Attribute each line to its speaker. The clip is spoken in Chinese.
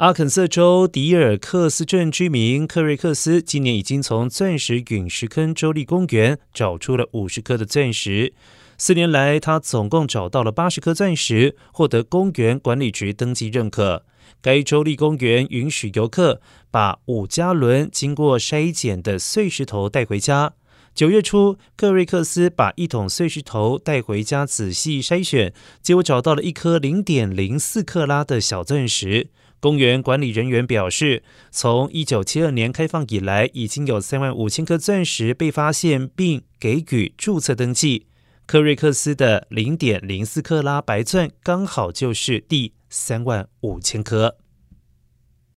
Speaker 1: 阿肯色州迪尔克斯镇居民克瑞克斯今年已经从钻石陨石坑州立公园找出了五十颗的钻石。四年来，他总共找到了八十颗钻石，获得公园管理局登记认可。该州立公园允许游客把五加仑经过筛检的碎石头带回家。九月初，克瑞克斯把一桶碎石头带回家仔细筛选，结果找到了一颗零点零四克拉的小钻石。公园管理人员表示，从一九七二年开放以来，已经有三万五千颗钻石被发现并给予注册登记。克瑞克斯的零点零四克拉白钻刚好就是第三万五千颗。